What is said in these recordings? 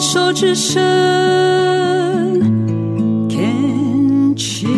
手之声，Can cheers。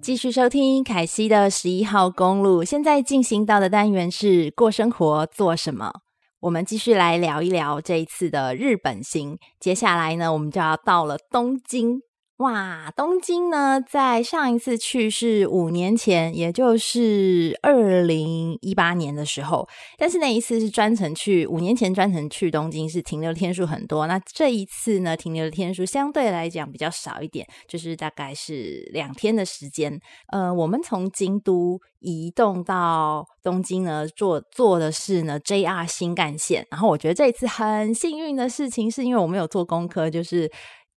继续收听凯西的十一号公路。现在进行到的单元是过生活做什么？我们继续来聊一聊这一次的日本行。接下来呢，我们就要到了东京。哇，东京呢，在上一次去是五年前，也就是二零一八年的时候。但是那一次是专程去，五年前专程去东京是停留天数很多。那这一次呢，停留的天数相对来讲比较少一点，就是大概是两天的时间。呃，我们从京都移动到东京呢，坐坐的是呢 JR 新干线。然后我觉得这一次很幸运的事情，是因为我们有做功课，就是。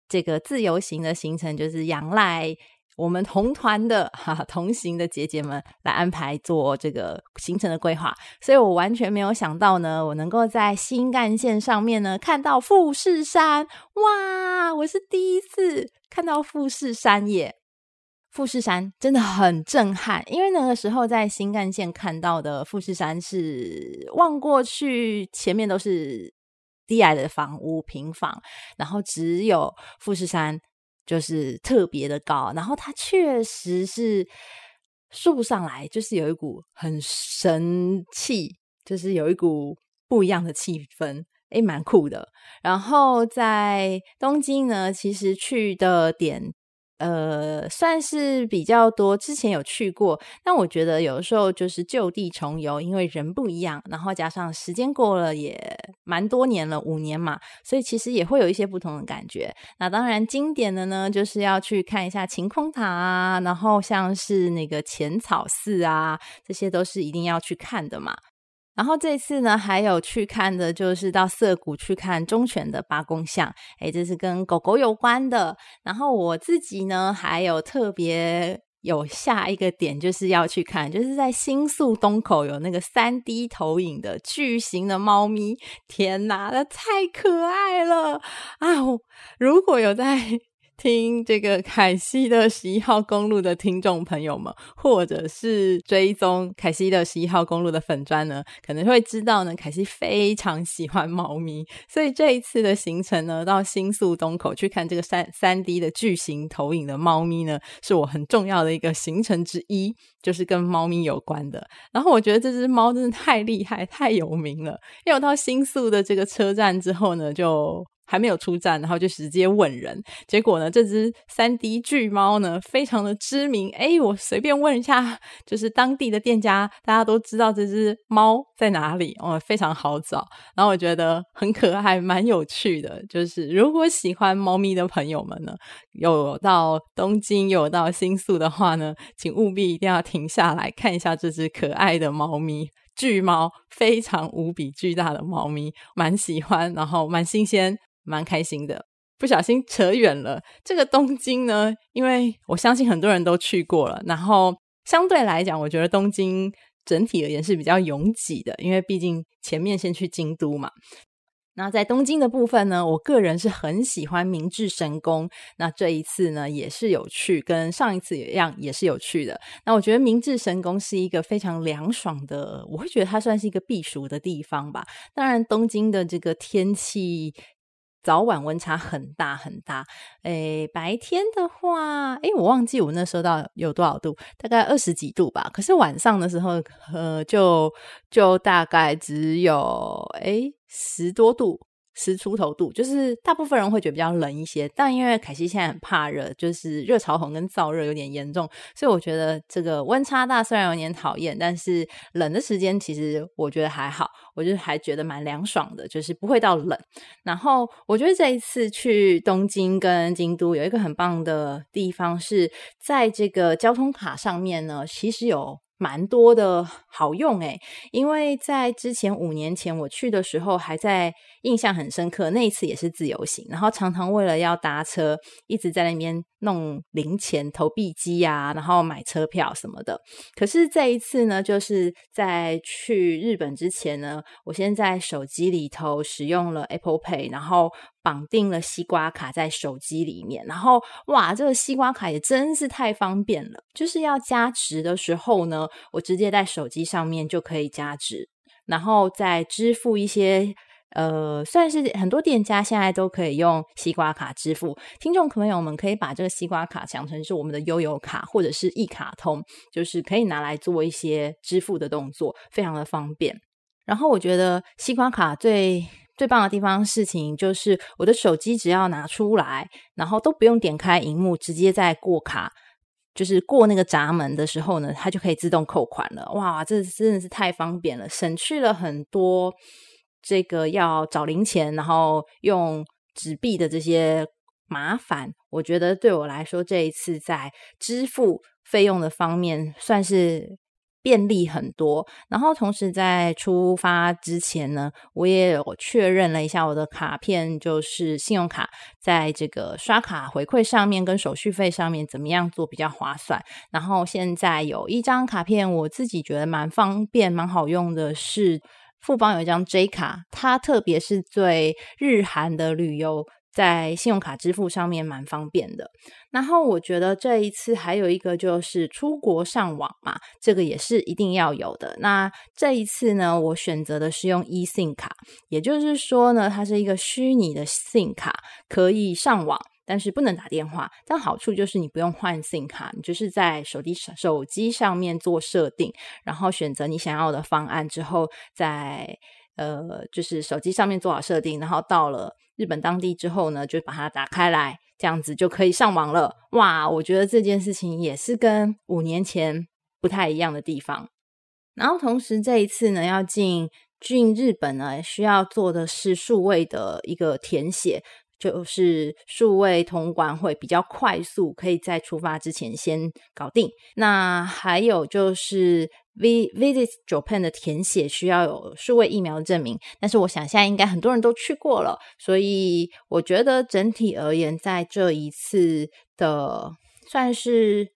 这个自由行的行程就是仰赖我们同团的哈同行的姐姐们来安排做这个行程的规划，所以我完全没有想到呢，我能够在新干线上面呢看到富士山，哇！我是第一次看到富士山耶，富士山真的很震撼，因为那个时候在新干线看到的富士山是望过去前面都是。低矮的房屋平房，然后只有富士山就是特别的高，然后它确实是竖不上来，就是有一股很神气，就是有一股不一样的气氛，诶，蛮酷的。然后在东京呢，其实去的点。呃，算是比较多，之前有去过，但我觉得有的时候就是旧地重游，因为人不一样，然后加上时间过了也蛮多年了，五年嘛，所以其实也会有一些不同的感觉。那当然经典的呢，就是要去看一下晴空塔啊，然后像是那个浅草寺啊，这些都是一定要去看的嘛。然后这次呢，还有去看的，就是到涩谷去看忠犬的八公像，诶，这是跟狗狗有关的。然后我自己呢，还有特别有下一个点，就是要去看，就是在新宿东口有那个三 D 投影的巨型的猫咪，天哪，那太可爱了啊！如果有在。听这个凯西的十一号公路的听众朋友们，或者是追踪凯西的十一号公路的粉砖呢，可能会知道呢，凯西非常喜欢猫咪，所以这一次的行程呢，到新宿东口去看这个三三 D 的巨型投影的猫咪呢，是我很重要的一个行程之一，就是跟猫咪有关的。然后我觉得这只猫真的太厉害、太有名了，因为我到新宿的这个车站之后呢，就。还没有出站，然后就直接问人。结果呢，这只三 D 巨猫呢，非常的知名。诶，我随便问一下，就是当地的店家，大家都知道这只猫在哪里哦，非常好找。然后我觉得很可爱，蛮有趣的。就是如果喜欢猫咪的朋友们呢，有到东京，有到新宿的话呢，请务必一定要停下来看一下这只可爱的猫咪。巨猫，非常无比巨大的猫咪，蛮喜欢，然后蛮新鲜。蛮开心的，不小心扯远了。这个东京呢，因为我相信很多人都去过了，然后相对来讲，我觉得东京整体而言是比较拥挤的，因为毕竟前面先去京都嘛。那在东京的部分呢，我个人是很喜欢明治神宫。那这一次呢，也是有去，跟上一次一样，也是有去的。那我觉得明治神宫是一个非常凉爽的，我会觉得它算是一个避暑的地方吧。当然，东京的这个天气。早晚温差很大很大，诶，白天的话，诶，我忘记我那时候到有多少度，大概二十几度吧。可是晚上的时候，呃，就就大概只有诶十多度。十出头度，就是大部分人会觉得比较冷一些，但因为凯西现在很怕热，就是热潮红跟燥热有点严重，所以我觉得这个温差大虽然有点讨厌，但是冷的时间其实我觉得还好，我就还觉得蛮凉爽的，就是不会到冷。然后我觉得这一次去东京跟京都有一个很棒的地方是在这个交通卡上面呢，其实有。蛮多的好用诶，因为在之前五年前我去的时候，还在印象很深刻。那一次也是自由行，然后常常为了要搭车，一直在那边弄零钱、投币机啊，然后买车票什么的。可是这一次呢，就是在去日本之前呢，我先在手机里头使用了 Apple Pay，然后。绑定了西瓜卡在手机里面，然后哇，这个西瓜卡也真是太方便了。就是要加值的时候呢，我直接在手机上面就可以加值。然后再支付一些。呃，算是很多店家现在都可以用西瓜卡支付。听众朋友们可以把这个西瓜卡想成是我们的悠游卡或者是一卡通，就是可以拿来做一些支付的动作，非常的方便。然后我觉得西瓜卡最最棒的地方事情就是，我的手机只要拿出来，然后都不用点开荧幕，直接在过卡，就是过那个闸门的时候呢，它就可以自动扣款了。哇，这真的是太方便了，省去了很多。这个要找零钱，然后用纸币的这些麻烦，我觉得对我来说这一次在支付费用的方面算是便利很多。然后同时在出发之前呢，我也有确认了一下我的卡片，就是信用卡，在这个刷卡回馈上面跟手续费上面怎么样做比较划算。然后现在有一张卡片，我自己觉得蛮方便、蛮好用的是。富邦有一张 J 卡，它特别是对日韩的旅游，在信用卡支付上面蛮方便的。然后我觉得这一次还有一个就是出国上网嘛，这个也是一定要有的。那这一次呢，我选择的是用 eSIM 卡，也就是说呢，它是一个虚拟的 SIM 卡，可以上网。但是不能打电话，但好处就是你不用换 SIM 卡，你就是在手机手机上面做设定，然后选择你想要的方案之后，再呃就是手机上面做好设定，然后到了日本当地之后呢，就把它打开来，这样子就可以上网了。哇，我觉得这件事情也是跟五年前不太一样的地方。然后同时这一次呢，要进进日本呢，需要做的是数位的一个填写。就是数位通关会比较快速，可以在出发之前先搞定。那还有就是 v visit Japan 的填写需要有数位疫苗证明，但是我想现在应该很多人都去过了，所以我觉得整体而言，在这一次的算是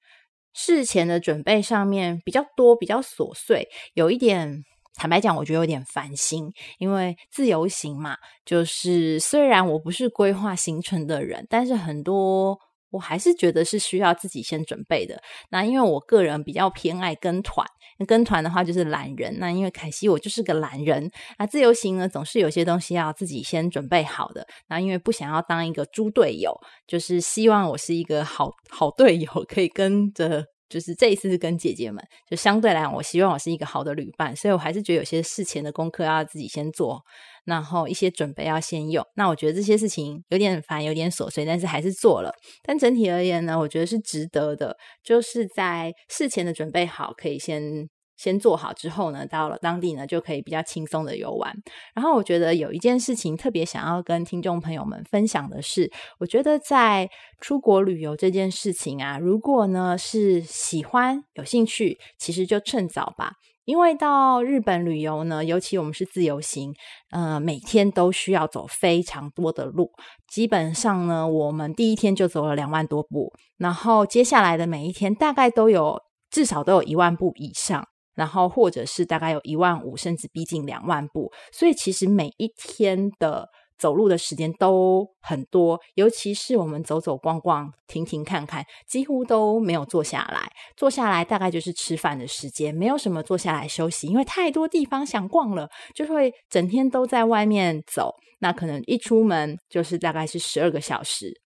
事前的准备上面比较多，比较琐碎，有一点。坦白讲，我觉得有点烦心，因为自由行嘛，就是虽然我不是规划行程的人，但是很多我还是觉得是需要自己先准备的。那因为我个人比较偏爱跟团，跟团的话就是懒人。那因为凯西我就是个懒人，那自由行呢，总是有些东西要自己先准备好的。那因为不想要当一个猪队友，就是希望我是一个好好队友，可以跟着。就是这一次是跟姐姐们，就相对来讲，我希望我是一个好的旅伴，所以我还是觉得有些事前的功课要自己先做，然后一些准备要先用。那我觉得这些事情有点烦，有点琐碎，但是还是做了。但整体而言呢，我觉得是值得的，就是在事前的准备好，可以先。先做好之后呢，到了当地呢，就可以比较轻松的游玩。然后我觉得有一件事情特别想要跟听众朋友们分享的是，我觉得在出国旅游这件事情啊，如果呢是喜欢、有兴趣，其实就趁早吧。因为到日本旅游呢，尤其我们是自由行，呃，每天都需要走非常多的路。基本上呢，我们第一天就走了两万多步，然后接下来的每一天大概都有至少都有一万步以上。然后，或者是大概有一万五，甚至逼近两万步，所以其实每一天的走路的时间都很多，尤其是我们走走逛逛、停停看看，几乎都没有坐下来。坐下来大概就是吃饭的时间，没有什么坐下来休息，因为太多地方想逛了，就会整天都在外面走。那可能一出门就是大概是十二个小时。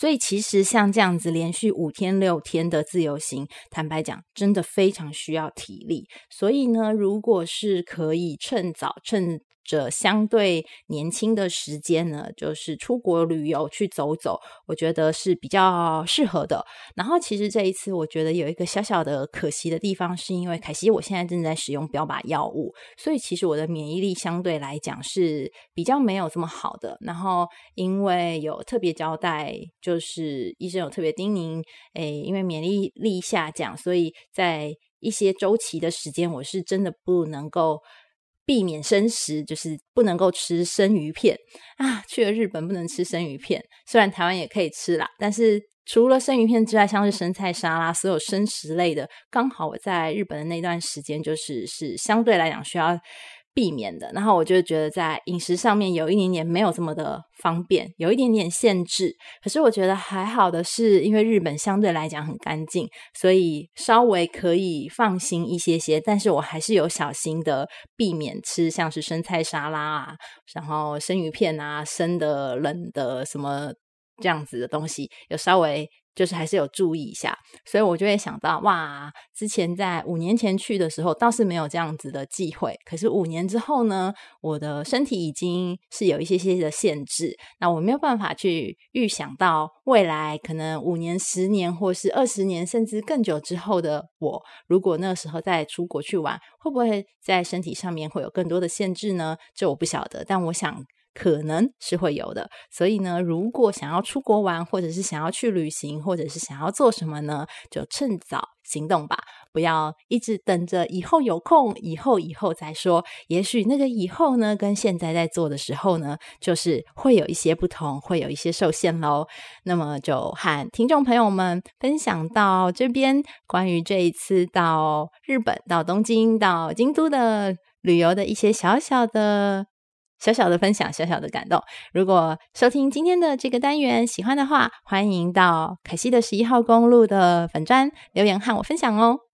所以，其实像这样子连续五天六天的自由行，坦白讲，真的非常需要体力。所以呢，如果是可以趁早趁。这相对年轻的时间呢，就是出国旅游去走走，我觉得是比较适合的。然后，其实这一次我觉得有一个小小的可惜的地方，是因为凯西我现在正在使用标靶药物，所以其实我的免疫力相对来讲是比较没有这么好的。然后，因为有特别交代，就是医生有特别叮咛，诶，因为免疫力下降，所以在一些周期的时间，我是真的不能够。避免生食，就是不能够吃生鱼片啊！去了日本不能吃生鱼片，虽然台湾也可以吃啦，但是除了生鱼片之外，像是生菜沙拉，所有生食类的，刚好我在日本的那段时间，就是是相对来讲需要避免的。然后我就觉得在饮食上面有一点点没有这么的方便，有一点点限制。可是我觉得还好的是，因为日本相对来讲很干净，所以稍微可以放心一些些。但是我还是有小心的避免吃像是生菜沙拉啊，然后生鱼片啊，生的、冷的什么这样子的东西，有稍微。就是还是有注意一下，所以我就会想到，哇，之前在五年前去的时候倒是没有这样子的忌讳，可是五年之后呢，我的身体已经是有一些些的限制，那我没有办法去预想到未来可能五年、十年或是二十年甚至更久之后的我，如果那个时候再出国去玩，会不会在身体上面会有更多的限制呢？这我不晓得，但我想。可能是会有的，所以呢，如果想要出国玩，或者是想要去旅行，或者是想要做什么呢，就趁早行动吧，不要一直等着以后有空，以后以后再说。也许那个以后呢，跟现在在做的时候呢，就是会有一些不同，会有一些受限喽。那么就和听众朋友们分享到这边，关于这一次到日本、到东京、到京都的旅游的一些小小的。小小的分享，小小的感动。如果收听今天的这个单元喜欢的话，欢迎到凯西的十一号公路的粉砖留言和我分享哦。